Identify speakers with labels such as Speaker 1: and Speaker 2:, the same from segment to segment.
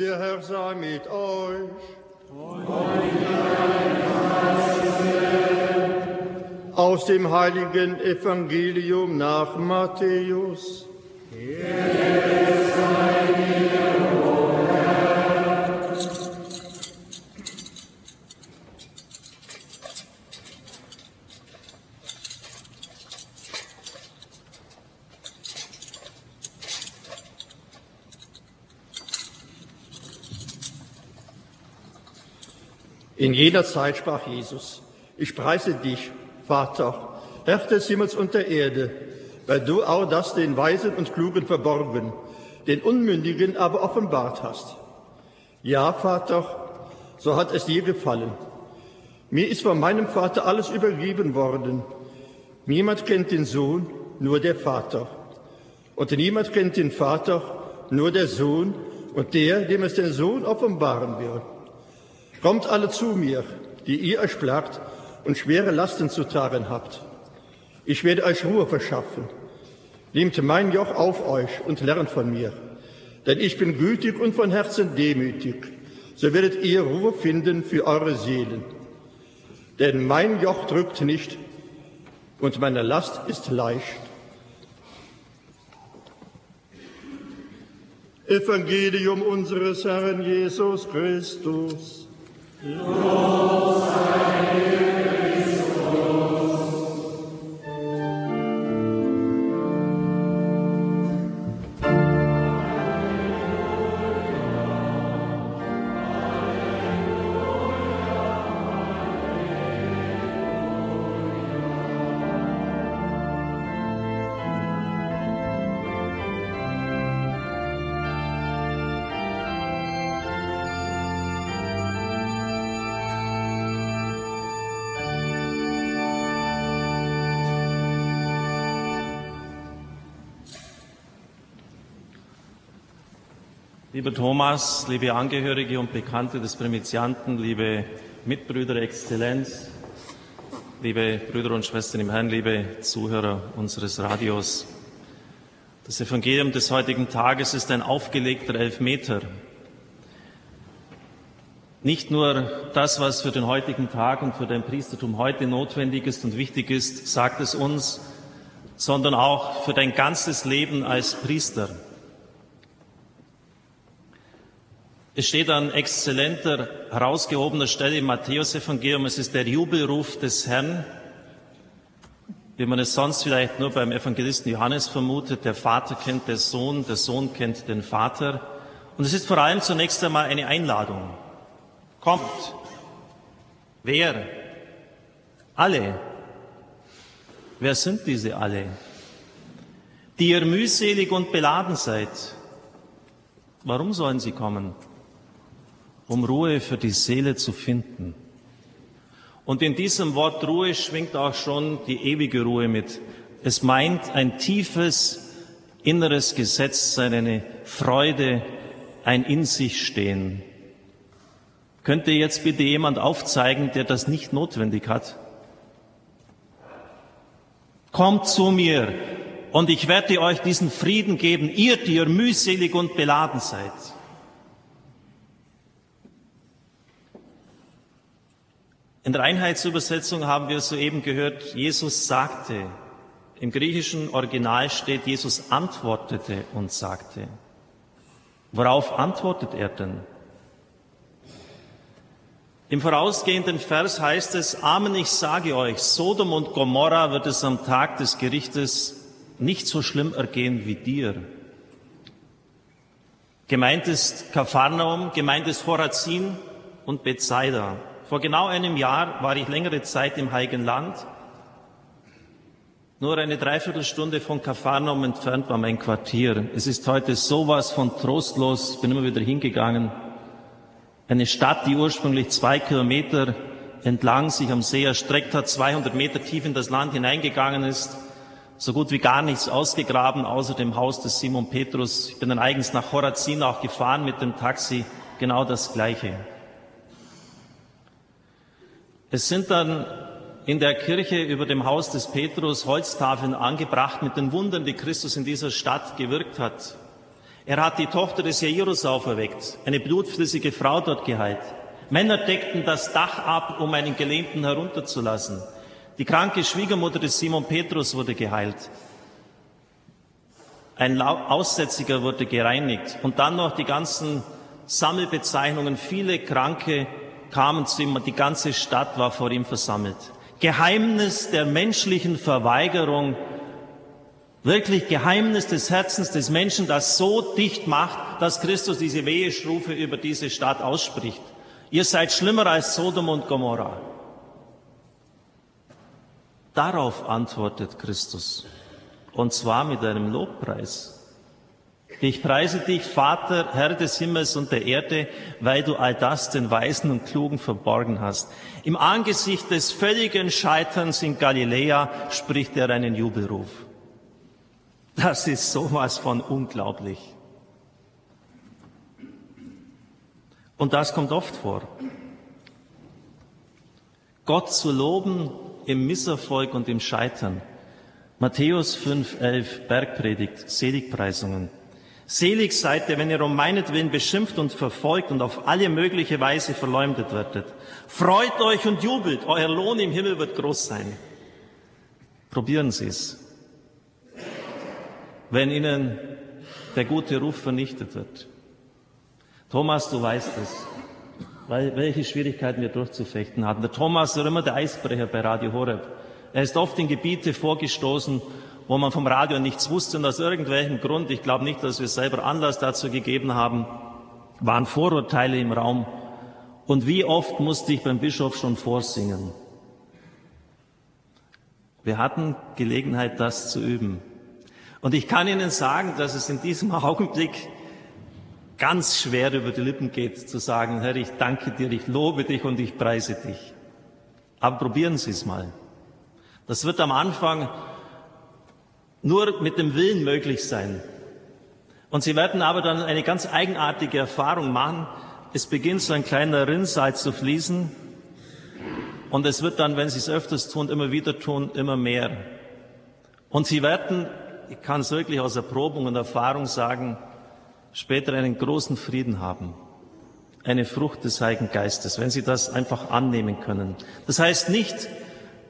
Speaker 1: Der Herr sei mit euch. Aus dem heiligen Evangelium nach Matthäus. In jener Zeit sprach Jesus, ich preise dich, Vater, Herr des Himmels und der Erde, weil du auch das den Weisen und Klugen verborgen, den Unmündigen aber offenbart hast. Ja, Vater, so hat es dir gefallen. Mir ist von meinem Vater alles übergeben worden. Niemand kennt den Sohn, nur der Vater. Und niemand kennt den Vater, nur der Sohn und der, dem es der Sohn offenbaren wird. Kommt alle zu mir, die ihr euch plagt und schwere Lasten zu tragen habt. Ich werde euch Ruhe verschaffen. Nehmt mein Joch auf euch und lernt von mir. Denn ich bin gütig und von Herzen demütig. So werdet ihr Ruhe finden für eure Seelen. Denn mein Joch drückt nicht und meine Last ist leicht. Evangelium unseres Herrn Jesus Christus. Los
Speaker 2: Lieber Thomas, liebe Angehörige und Bekannte des Primizianten, liebe Mitbrüder Exzellenz, liebe Brüder und Schwestern im Herrn, liebe Zuhörer unseres Radios. Das Evangelium des heutigen Tages ist ein aufgelegter Elfmeter. Nicht nur das, was für den heutigen Tag und für dein Priestertum heute notwendig ist und wichtig ist, sagt es uns, sondern auch für dein ganzes Leben als Priester. Es steht an exzellenter, herausgehobener Stelle im Matthäusevangelium, es ist der Jubelruf des Herrn, wie man es sonst vielleicht nur beim Evangelisten Johannes vermutet, der Vater kennt den Sohn, der Sohn kennt den Vater. Und es ist vor allem zunächst einmal eine Einladung. Kommt. Wer? Alle. Wer sind diese alle? Die ihr mühselig und beladen seid. Warum sollen sie kommen? Um Ruhe für die Seele zu finden. Und in diesem Wort Ruhe schwingt auch schon die ewige Ruhe mit. Es meint ein tiefes inneres Gesetzsein, eine Freude, ein in sich stehen. Könnte jetzt bitte jemand aufzeigen, der das nicht notwendig hat? Kommt zu mir und ich werde euch diesen Frieden geben, ihr, die ihr mühselig und beladen seid. In der Einheitsübersetzung haben wir soeben gehört, Jesus sagte. Im griechischen Original steht, Jesus antwortete und sagte. Worauf antwortet er denn? Im vorausgehenden Vers heißt es, Amen, ich sage euch, Sodom und Gomorra wird es am Tag des Gerichtes nicht so schlimm ergehen wie dir. Gemeint ist Kapharnaum, gemeint ist Horazin und Bethsaida. Vor genau einem Jahr war ich längere Zeit im Heiligen Land. Nur eine Dreiviertelstunde von Kapharnaum entfernt war mein Quartier. Es ist heute sowas von trostlos. Ich bin immer wieder hingegangen. Eine Stadt, die ursprünglich zwei Kilometer entlang sich am See erstreckt hat, 200 Meter tief in das Land hineingegangen ist, so gut wie gar nichts ausgegraben, außer dem Haus des Simon Petrus. Ich bin dann eigens nach Horazin auch gefahren mit dem Taxi, genau das Gleiche. Es sind dann in der Kirche über dem Haus des Petrus Holztafeln angebracht mit den Wundern, die Christus in dieser Stadt gewirkt hat. Er hat die Tochter des Jairus auferweckt, eine blutflüssige Frau dort geheilt. Männer deckten das Dach ab, um einen Gelähmten herunterzulassen. Die kranke Schwiegermutter des Simon Petrus wurde geheilt. Ein Aussätziger wurde gereinigt. Und dann noch die ganzen Sammelbezeichnungen. Viele Kranke kamen zu ihm und die ganze Stadt war vor ihm versammelt. Geheimnis der menschlichen Verweigerung, wirklich Geheimnis des Herzens des Menschen, das so dicht macht, dass Christus diese Weheschrufe über diese Stadt ausspricht. Ihr seid schlimmer als Sodom und Gomorra. Darauf antwortet Christus. Und zwar mit einem Lobpreis. Ich preise dich, Vater, Herr des Himmels und der Erde, weil du all das den Weisen und Klugen verborgen hast. Im Angesicht des völligen Scheiterns in Galiläa spricht er einen Jubelruf. Das ist sowas von unglaublich. Und das kommt oft vor. Gott zu loben im Misserfolg und im Scheitern. Matthäus 5,11 Bergpredigt, Seligpreisungen. Selig seid ihr, wenn ihr um meinetwillen beschimpft und verfolgt und auf alle mögliche Weise verleumdet werdet. Freut euch und jubelt, euer Lohn im Himmel wird groß sein. Probieren Sie es. Wenn Ihnen der gute Ruf vernichtet wird. Thomas, du weißt es, weil, welche Schwierigkeiten wir durchzufechten hatten. Der Thomas war immer der Eisbrecher bei Radio Horeb. Er ist oft in Gebiete vorgestoßen, wo man vom Radio nichts wusste und aus irgendwelchem Grund, ich glaube nicht, dass wir selber Anlass dazu gegeben haben, waren Vorurteile im Raum. Und wie oft musste ich beim Bischof schon vorsingen. Wir hatten Gelegenheit, das zu üben. Und ich kann Ihnen sagen, dass es in diesem Augenblick ganz schwer über die Lippen geht, zu sagen, Herr, ich danke dir, ich lobe dich und ich preise dich. Aber probieren Sie es mal. Das wird am Anfang nur mit dem Willen möglich sein. Und Sie werden aber dann eine ganz eigenartige Erfahrung machen. Es beginnt so ein kleiner Rinnsal zu fließen. Und es wird dann, wenn Sie es öfters tun, immer wieder tun, immer mehr. Und Sie werden, ich kann es wirklich aus Erprobung und Erfahrung sagen, später einen großen Frieden haben. Eine Frucht des Heiligen Geistes, wenn Sie das einfach annehmen können. Das heißt nicht,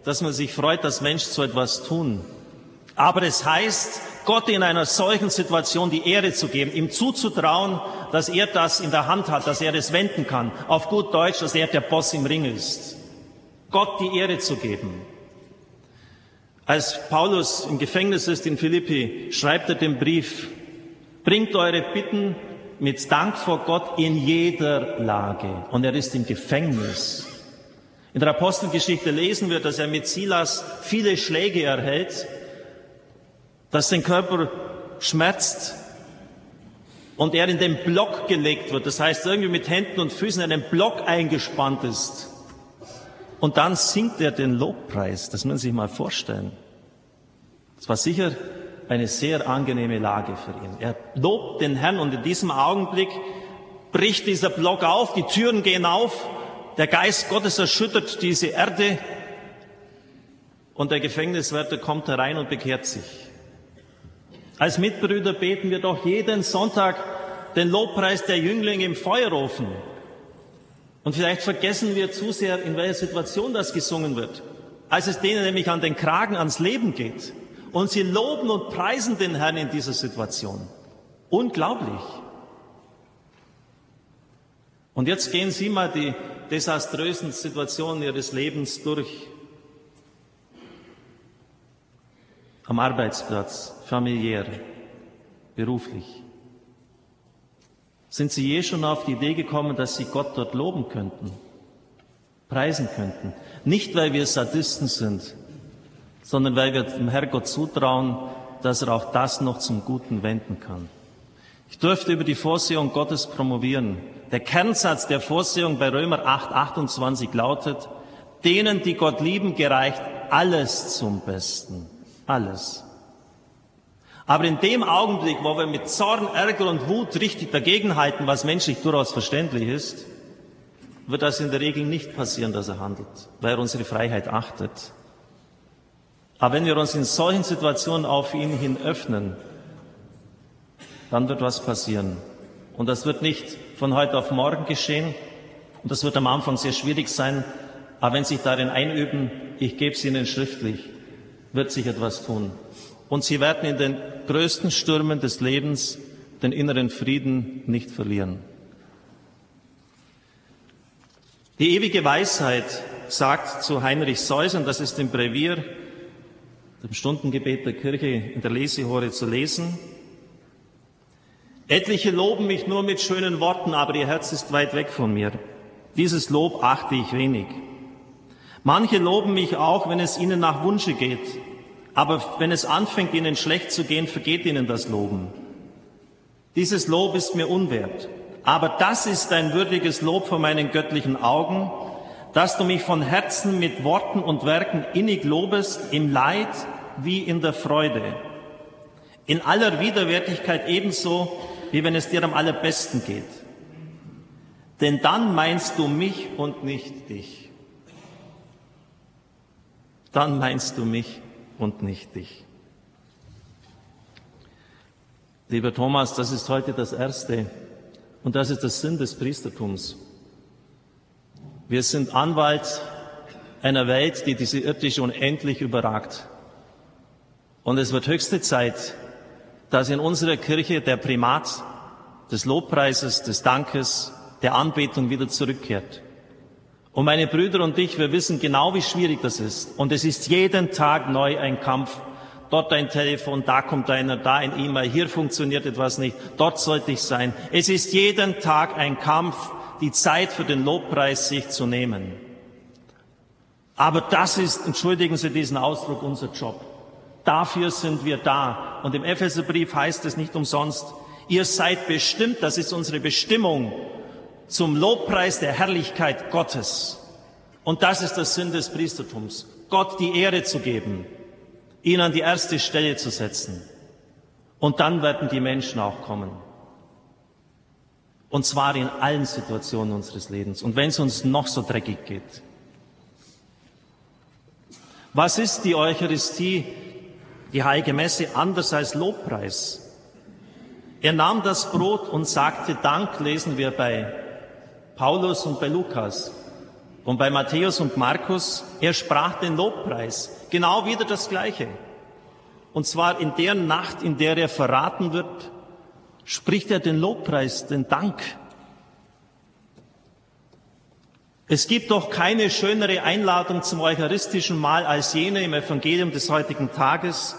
Speaker 2: dass man sich freut, dass Menschen so etwas tun. Aber es heißt, Gott in einer solchen Situation die Ehre zu geben, ihm zuzutrauen, dass er das in der Hand hat, dass er es wenden kann. Auf gut Deutsch, dass er der Boss im Ring ist. Gott die Ehre zu geben. Als Paulus im Gefängnis ist in Philippi, schreibt er den Brief, bringt eure Bitten mit Dank vor Gott in jeder Lage. Und er ist im Gefängnis. In der Apostelgeschichte lesen wir, dass er mit Silas viele Schläge erhält, dass sein Körper schmerzt und er in den Block gelegt wird. Das heißt, irgendwie mit Händen und Füßen in einen Block eingespannt ist. Und dann singt er den Lobpreis. Das müssen Sie sich mal vorstellen. Es war sicher eine sehr angenehme Lage für ihn. Er lobt den Herrn und in diesem Augenblick bricht dieser Block auf, die Türen gehen auf, der Geist Gottes erschüttert diese Erde und der Gefängniswärter kommt herein und bekehrt sich. Als Mitbrüder beten wir doch jeden Sonntag den Lobpreis der Jünglinge im Feuerofen. Und vielleicht vergessen wir zu sehr, in welcher Situation das gesungen wird. Als es denen nämlich an den Kragen ans Leben geht. Und sie loben und preisen den Herrn in dieser Situation. Unglaublich. Und jetzt gehen Sie mal die desaströsen Situationen Ihres Lebens durch. Am Arbeitsplatz, familiär, beruflich. Sind Sie je schon auf die Idee gekommen, dass Sie Gott dort loben könnten, preisen könnten? Nicht, weil wir Sadisten sind, sondern weil wir dem Herrgott zutrauen, dass er auch das noch zum Guten wenden kann. Ich durfte über die Vorsehung Gottes promovieren. Der Kernsatz der Vorsehung bei Römer 8, 28 lautet, denen, die Gott lieben, gereicht alles zum Besten. Alles. Aber in dem Augenblick, wo wir mit Zorn, Ärger und Wut richtig dagegenhalten, was menschlich durchaus verständlich ist, wird das in der Regel nicht passieren, dass er handelt, weil er unsere Freiheit achtet. Aber wenn wir uns in solchen Situationen auf ihn hin öffnen, dann wird was passieren. Und das wird nicht von heute auf morgen geschehen. Und das wird am Anfang sehr schwierig sein. Aber wenn Sie sich darin einüben, ich gebe es Ihnen schriftlich, wird sich etwas tun. Und Sie werden in den größten Stürmen des Lebens den inneren Frieden nicht verlieren. Die ewige Weisheit sagt zu Heinrich Seusern, das ist im Brevier, dem Stundengebet der Kirche in der Lesehore zu lesen, Etliche loben mich nur mit schönen Worten, aber ihr Herz ist weit weg von mir. Dieses Lob achte ich wenig. Manche loben mich auch, wenn es ihnen nach Wunsche geht. Aber wenn es anfängt, ihnen schlecht zu gehen, vergeht ihnen das Loben. Dieses Lob ist mir unwert. Aber das ist ein würdiges Lob vor meinen göttlichen Augen, dass du mich von Herzen mit Worten und Werken innig lobest, im Leid wie in der Freude. In aller Widerwärtigkeit ebenso, wie wenn es dir am allerbesten geht. Denn dann meinst du mich und nicht dich. Dann meinst du mich und nicht dich. Lieber Thomas, das ist heute das Erste und das ist der Sinn des Priestertums. Wir sind Anwalt einer Welt, die diese irdische unendlich überragt. Und es wird höchste Zeit, dass in unserer Kirche der Primat des Lobpreises, des Dankes, der Anbetung wieder zurückkehrt. Und meine Brüder und ich, wir wissen genau, wie schwierig das ist. Und es ist jeden Tag neu ein Kampf. Dort ein Telefon, da kommt einer, da ein E-Mail, hier funktioniert etwas nicht, dort sollte ich sein. Es ist jeden Tag ein Kampf, die Zeit für den Lobpreis sich zu nehmen. Aber das ist, entschuldigen Sie diesen Ausdruck, unser Job. Dafür sind wir da. Und im Epheserbrief heißt es nicht umsonst, ihr seid bestimmt, das ist unsere Bestimmung, zum Lobpreis der Herrlichkeit Gottes. Und das ist der Sinn des Priestertums, Gott die Ehre zu geben, ihn an die erste Stelle zu setzen. Und dann werden die Menschen auch kommen. Und zwar in allen Situationen unseres Lebens. Und wenn es uns noch so dreckig geht. Was ist die Eucharistie? die heilige Messe anders als Lobpreis. Er nahm das Brot und sagte Dank, lesen wir bei Paulus und bei Lukas. Und bei Matthäus und Markus, er sprach den Lobpreis. Genau wieder das Gleiche. Und zwar in der Nacht, in der er verraten wird, spricht er den Lobpreis, den Dank. Es gibt doch keine schönere Einladung zum eucharistischen Mahl als jene im Evangelium des heutigen Tages.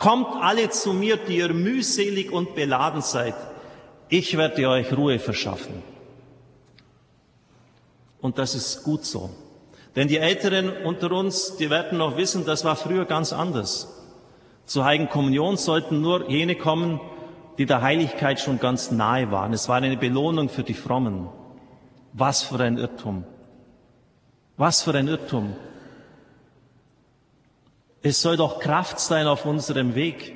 Speaker 2: Kommt alle zu mir, die ihr mühselig und beladen seid. Ich werde euch Ruhe verschaffen. Und das ist gut so. Denn die Älteren unter uns, die werden noch wissen, das war früher ganz anders. Zur Heiligen Kommunion sollten nur jene kommen, die der Heiligkeit schon ganz nahe waren. Es war eine Belohnung für die Frommen. Was für ein Irrtum. Was für ein Irrtum. Es soll doch Kraft sein auf unserem Weg.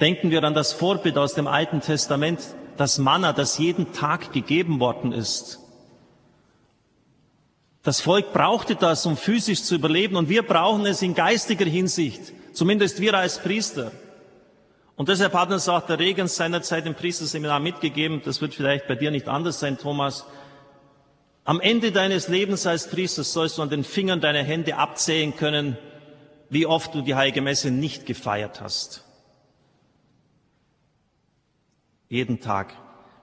Speaker 2: Denken wir an das Vorbild aus dem Alten Testament, das Manna, das jeden Tag gegeben worden ist. Das Volk brauchte das, um physisch zu überleben, und wir brauchen es in geistiger Hinsicht, zumindest wir als Priester. Und deshalb hat uns auch der Regens seinerzeit im Priesterseminar mitgegeben, das wird vielleicht bei dir nicht anders sein, Thomas, am Ende deines Lebens als Priester sollst du an den Fingern deiner Hände abzählen können, wie oft du die Heilige Messe nicht gefeiert hast. Jeden Tag.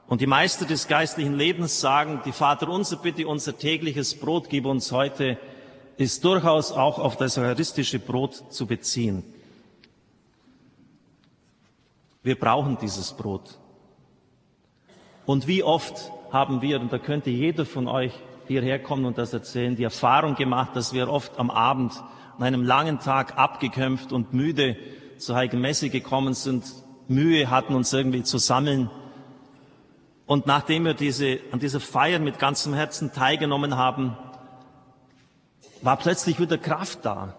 Speaker 2: Und die Meister des geistlichen Lebens sagen, die Vater unser Bitte, unser tägliches Brot gib uns heute, ist durchaus auch auf das eucharistische Brot zu beziehen. Wir brauchen dieses Brot. Und wie oft haben wir, und da könnte jeder von euch hierher kommen und das erzählen, die Erfahrung gemacht, dass wir oft am Abend an einem langen Tag abgekämpft und müde zur Heiligen Messe gekommen sind, Mühe hatten, uns irgendwie zu sammeln. Und nachdem wir diese, an dieser Feier mit ganzem Herzen teilgenommen haben, war plötzlich wieder Kraft da.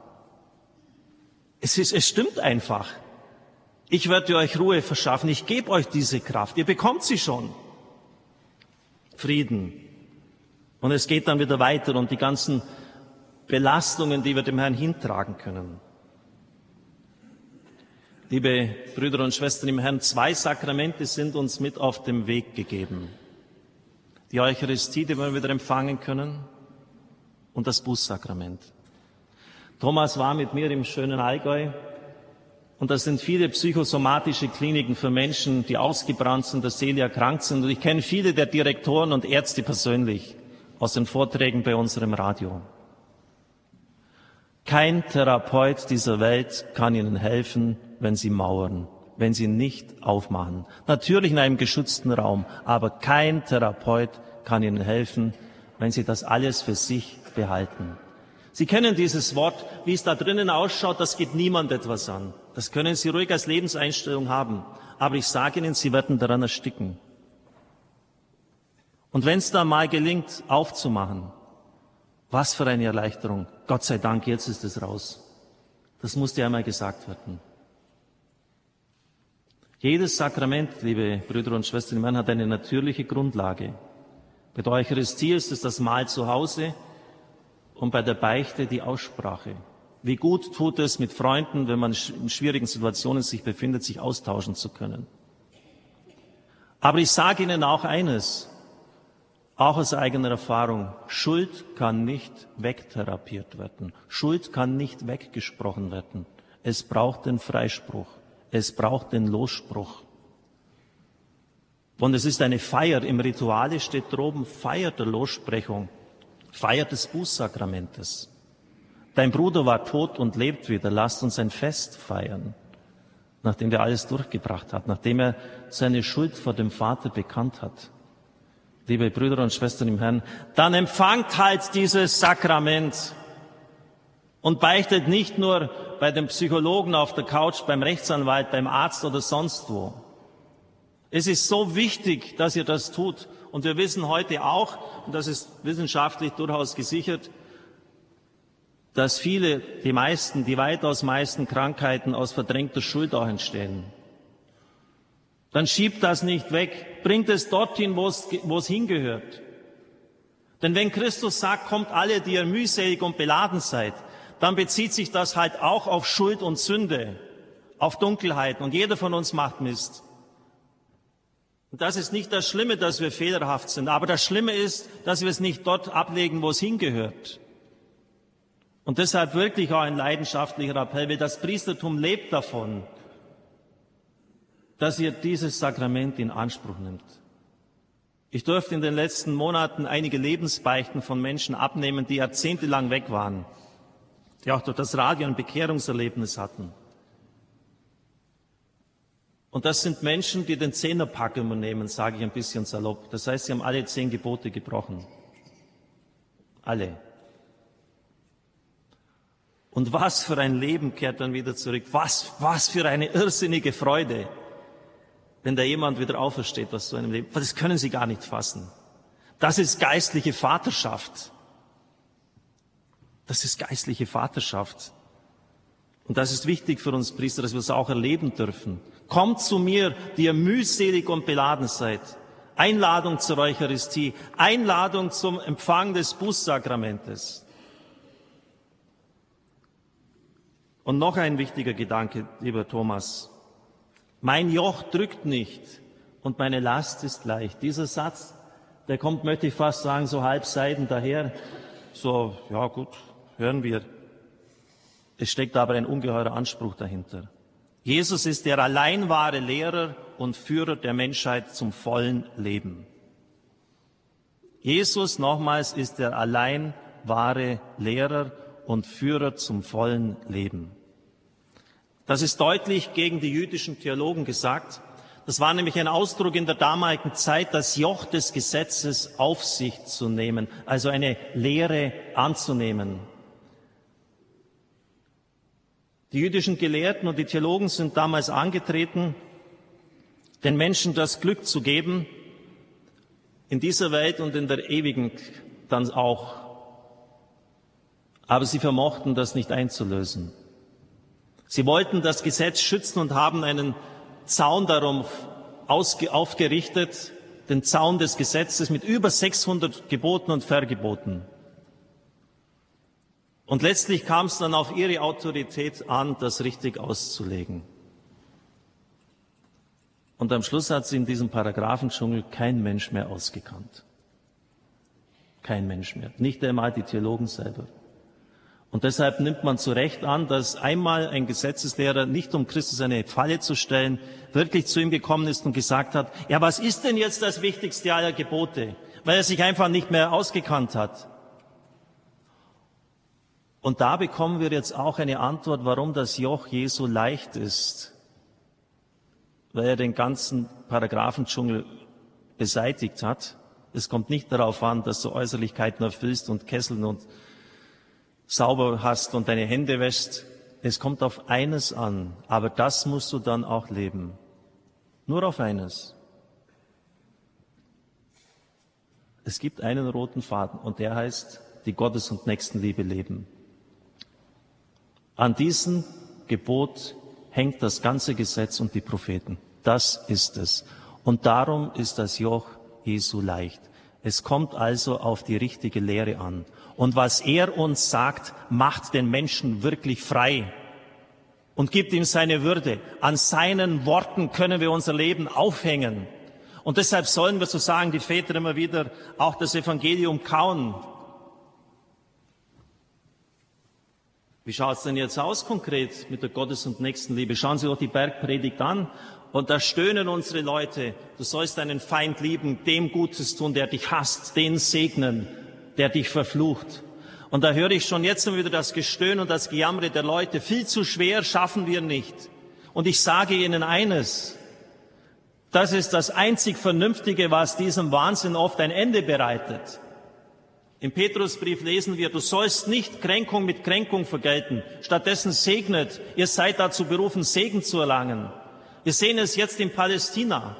Speaker 2: Es ist, es stimmt einfach. Ich werde euch Ruhe verschaffen. Ich gebe euch diese Kraft. Ihr bekommt sie schon. Frieden. Und es geht dann wieder weiter und die ganzen Belastungen, die wir dem Herrn hintragen können. Liebe Brüder und Schwestern im Herrn, zwei Sakramente sind uns mit auf dem Weg gegeben. Die Eucharistie, die wir wieder empfangen können, und das Bußsakrament. Thomas war mit mir im schönen Allgäu und das sind viele psychosomatische Kliniken für Menschen, die ausgebrannt sind, der Seele erkrankt sind. Und ich kenne viele der Direktoren und Ärzte persönlich aus den Vorträgen bei unserem Radio. Kein Therapeut dieser Welt kann Ihnen helfen, wenn Sie mauern, wenn Sie nicht aufmachen. Natürlich in einem geschützten Raum, aber kein Therapeut kann Ihnen helfen, wenn Sie das alles für sich behalten. Sie kennen dieses Wort, wie es da drinnen ausschaut, das geht niemand etwas an. Das können Sie ruhig als Lebenseinstellung haben. Aber ich sage Ihnen, Sie werden daran ersticken. Und wenn es da mal gelingt, aufzumachen, was für eine Erleichterung. Gott sei Dank, jetzt ist es raus. Das musste einmal gesagt werden. Jedes Sakrament, liebe Brüder und Schwestern im Herrn, hat eine natürliche Grundlage. Bei der Eucharistie ist es das Mahl zu Hause und bei der Beichte die Aussprache. Wie gut tut es mit Freunden, wenn man in schwierigen Situationen sich befindet, sich austauschen zu können. Aber ich sage Ihnen auch eines, auch aus eigener Erfahrung, Schuld kann nicht wegtherapiert werden. Schuld kann nicht weggesprochen werden. Es braucht den Freispruch. Es braucht den Losspruch. Und es ist eine Feier. Im Rituale steht droben Feier der Lossprechung, Feier des Bußsakramentes. Dein Bruder war tot und lebt wieder. Lasst uns ein Fest feiern, nachdem er alles durchgebracht hat, nachdem er seine Schuld vor dem Vater bekannt hat liebe Brüder und Schwestern im Herrn, dann empfangt halt dieses Sakrament und beichtet nicht nur bei dem Psychologen auf der Couch, beim Rechtsanwalt, beim Arzt oder sonst wo. Es ist so wichtig, dass ihr das tut. Und wir wissen heute auch, und das ist wissenschaftlich durchaus gesichert, dass viele, die meisten, die weitaus meisten Krankheiten aus verdrängter Schuld auch entstehen dann schiebt das nicht weg, bringt es dorthin, wo es, wo es hingehört. Denn wenn Christus sagt, kommt alle, die ihr mühselig und beladen seid, dann bezieht sich das halt auch auf Schuld und Sünde, auf Dunkelheit und jeder von uns macht Mist. Und das ist nicht das Schlimme, dass wir fehlerhaft sind, aber das Schlimme ist, dass wir es nicht dort ablegen, wo es hingehört. Und deshalb wirklich auch ein leidenschaftlicher Appell, weil das Priestertum lebt davon, dass ihr dieses Sakrament in Anspruch nimmt. Ich durfte in den letzten Monaten einige Lebensbeichten von Menschen abnehmen, die jahrzehntelang weg waren, die auch durch das Radio ein Bekehrungserlebnis hatten. Und das sind Menschen, die den Zehnerpack immer nehmen, sage ich ein bisschen salopp. Das heißt, sie haben alle zehn Gebote gebrochen. Alle. Und was für ein Leben kehrt dann wieder zurück? Was, was für eine irrsinnige Freude wenn da jemand wieder aufersteht aus so einem Leben. Das können sie gar nicht fassen. Das ist geistliche Vaterschaft. Das ist geistliche Vaterschaft. Und das ist wichtig für uns Priester, dass wir es auch erleben dürfen. Kommt zu mir, die ihr mühselig und beladen seid. Einladung zur Eucharistie, Einladung zum Empfang des Bußsakramentes. Und noch ein wichtiger Gedanke, lieber Thomas. Mein Joch drückt nicht und meine Last ist leicht. Dieser Satz, der kommt, möchte ich fast sagen, so halb Seiten daher. So, ja gut, hören wir. Es steckt aber ein ungeheurer Anspruch dahinter. Jesus ist der allein wahre Lehrer und Führer der Menschheit zum vollen Leben. Jesus nochmals ist der allein wahre Lehrer und Führer zum vollen Leben. Das ist deutlich gegen die jüdischen Theologen gesagt. Das war nämlich ein Ausdruck in der damaligen Zeit, das Joch des Gesetzes auf sich zu nehmen, also eine Lehre anzunehmen. Die jüdischen Gelehrten und die Theologen sind damals angetreten, den Menschen das Glück zu geben, in dieser Welt und in der ewigen dann auch. Aber sie vermochten das nicht einzulösen. Sie wollten das Gesetz schützen und haben einen Zaun darum aufgerichtet, den Zaun des Gesetzes mit über 600 Geboten und Vergeboten. Und letztlich kam es dann auf ihre Autorität an, das richtig auszulegen. Und am Schluss hat sie in diesem Paragraphendschungel kein Mensch mehr ausgekannt. Kein Mensch mehr. Nicht einmal die Theologen selber. Und deshalb nimmt man zu Recht an, dass einmal ein Gesetzeslehrer, nicht um Christus eine Falle zu stellen, wirklich zu ihm gekommen ist und gesagt hat, ja, was ist denn jetzt das wichtigste aller Gebote? Weil er sich einfach nicht mehr ausgekannt hat. Und da bekommen wir jetzt auch eine Antwort, warum das Joch Jesu leicht ist. Weil er den ganzen Paragraphendschungel beseitigt hat. Es kommt nicht darauf an, dass du Äußerlichkeiten erfüllst und Kesseln und sauber hast und deine Hände wäschst. Es kommt auf eines an, aber das musst du dann auch leben. Nur auf eines. Es gibt einen roten Faden und der heißt die Gottes- und Nächstenliebe leben. An diesem Gebot hängt das ganze Gesetz und die Propheten. Das ist es. Und darum ist das Joch Jesu leicht. Es kommt also auf die richtige Lehre an. Und was er uns sagt, macht den Menschen wirklich frei und gibt ihm seine Würde. An seinen Worten können wir unser Leben aufhängen. Und deshalb sollen wir, so sagen die Väter immer wieder, auch das Evangelium kauen. Wie schaut es denn jetzt aus konkret mit der Gottes- und Nächstenliebe? Schauen Sie doch die Bergpredigt an. Und da stöhnen unsere Leute, du sollst deinen Feind lieben, dem Gutes tun, der dich hasst, den segnen, der dich verflucht. Und da höre ich schon jetzt immer wieder das Gestöhn und das Gejammere der Leute. Viel zu schwer schaffen wir nicht. Und ich sage Ihnen eines. Das ist das einzig Vernünftige, was diesem Wahnsinn oft ein Ende bereitet. Im Petrusbrief lesen wir, du sollst nicht Kränkung mit Kränkung vergelten. Stattdessen segnet. Ihr seid dazu berufen, Segen zu erlangen. Wir sehen es jetzt in Palästina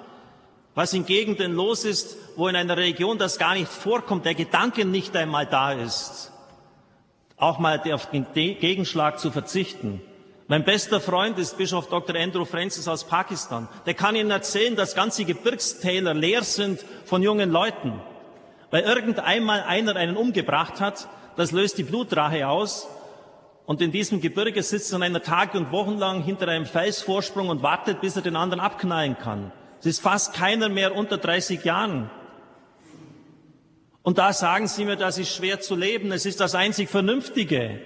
Speaker 2: was in Gegenden los ist, wo in einer Region das gar nicht vorkommt, der Gedanke nicht einmal da ist, auch mal auf den Gegenschlag zu verzichten. Mein bester Freund ist Bischof Dr. Andrew Francis aus Pakistan. Der kann Ihnen erzählen, dass ganze Gebirgstäler leer sind von jungen Leuten, weil irgendeinmal einer einen umgebracht hat, das löst die Blutrache aus und in diesem Gebirge sitzt dann einer Tage und Wochen lang hinter einem Felsvorsprung und wartet, bis er den anderen abknallen kann. Es ist fast keiner mehr unter 30 Jahren. Und da sagen Sie mir, das ist schwer zu leben. Es ist das einzig Vernünftige.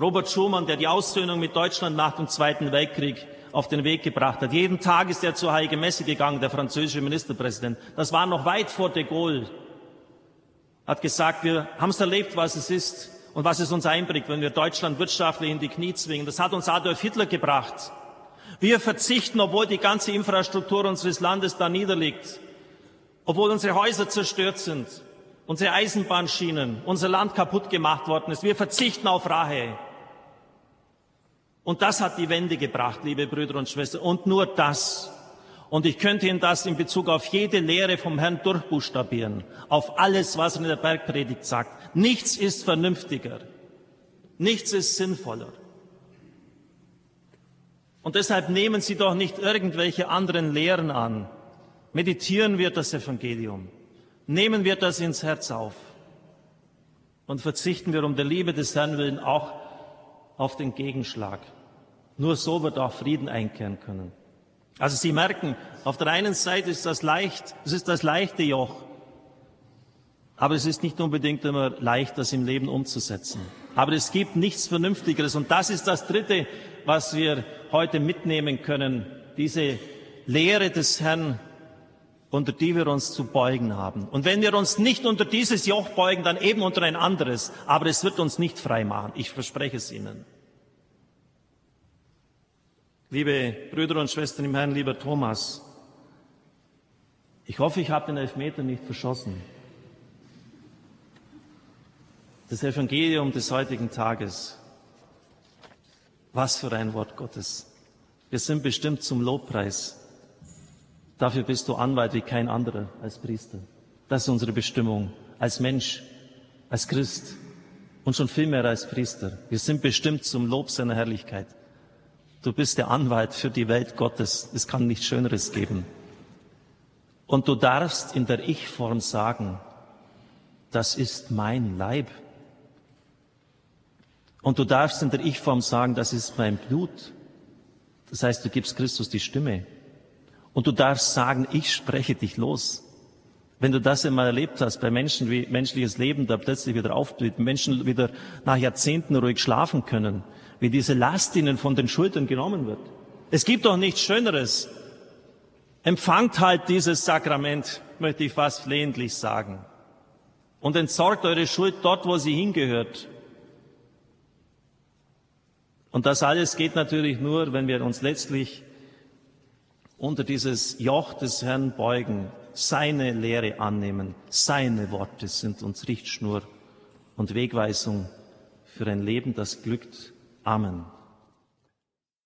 Speaker 2: Robert Schumann, der die Aussöhnung mit Deutschland nach dem Zweiten Weltkrieg auf den Weg gebracht hat. Jeden Tag ist er zur Heilige Messe gegangen, der französische Ministerpräsident. Das war noch weit vor de Gaulle. Hat gesagt, wir haben es erlebt, was es ist und was es uns einbringt, wenn wir Deutschland wirtschaftlich in die Knie zwingen. Das hat uns Adolf Hitler gebracht. Wir verzichten, obwohl die ganze Infrastruktur unseres Landes da niederliegt, obwohl unsere Häuser zerstört sind, unsere Eisenbahnschienen, unser Land kaputt gemacht worden ist. Wir verzichten auf Rache. Und das hat die Wende gebracht, liebe Brüder und Schwestern. Und nur das. Und ich könnte Ihnen das in Bezug auf jede Lehre vom Herrn durchbuchstabieren. Auf alles, was er in der Bergpredigt sagt. Nichts ist vernünftiger. Nichts ist sinnvoller. Und deshalb nehmen Sie doch nicht irgendwelche anderen Lehren an. Meditieren wir das Evangelium. Nehmen wir das ins Herz auf. Und verzichten wir um der Liebe des Herrn willen auch auf den Gegenschlag. Nur so wird auch Frieden einkehren können. Also Sie merken, auf der einen Seite ist das leicht, es ist das leichte Joch. Aber es ist nicht unbedingt immer leicht, das im Leben umzusetzen. Aber es gibt nichts Vernünftigeres. Und das ist das Dritte, was wir heute mitnehmen können, diese Lehre des Herrn, unter die wir uns zu beugen haben. Und wenn wir uns nicht unter dieses Joch beugen, dann eben unter ein anderes. Aber es wird uns nicht frei machen. Ich verspreche es Ihnen. Liebe Brüder und Schwestern im Herrn, lieber Thomas, ich hoffe, ich habe den Elfmeter nicht verschossen. Das Evangelium des heutigen Tages was für ein Wort Gottes. Wir sind bestimmt zum Lobpreis. Dafür bist du Anwalt wie kein anderer als Priester. Das ist unsere Bestimmung als Mensch, als Christ und schon viel mehr als Priester. Wir sind bestimmt zum Lob seiner Herrlichkeit. Du bist der Anwalt für die Welt Gottes. Es kann nichts Schöneres geben. Und du darfst in der Ich-Form sagen, das ist mein Leib. Und du darfst in der Ich-Form sagen, das ist mein Blut. Das heißt, du gibst Christus die Stimme. Und du darfst sagen, ich spreche dich los. Wenn du das einmal erlebt hast, bei Menschen, wie menschliches Leben da plötzlich wieder aufblüht, Menschen wieder nach Jahrzehnten ruhig schlafen können, wie diese Last ihnen von den Schultern genommen wird. Es gibt doch nichts Schöneres. Empfangt halt dieses Sakrament, möchte ich fast flehentlich sagen. Und entsorgt eure Schuld dort, wo sie hingehört. Und das alles geht natürlich nur, wenn wir uns letztlich unter dieses Joch des Herrn beugen, seine Lehre annehmen. Seine Worte sind uns Richtschnur und Wegweisung für ein Leben, das glückt. Amen.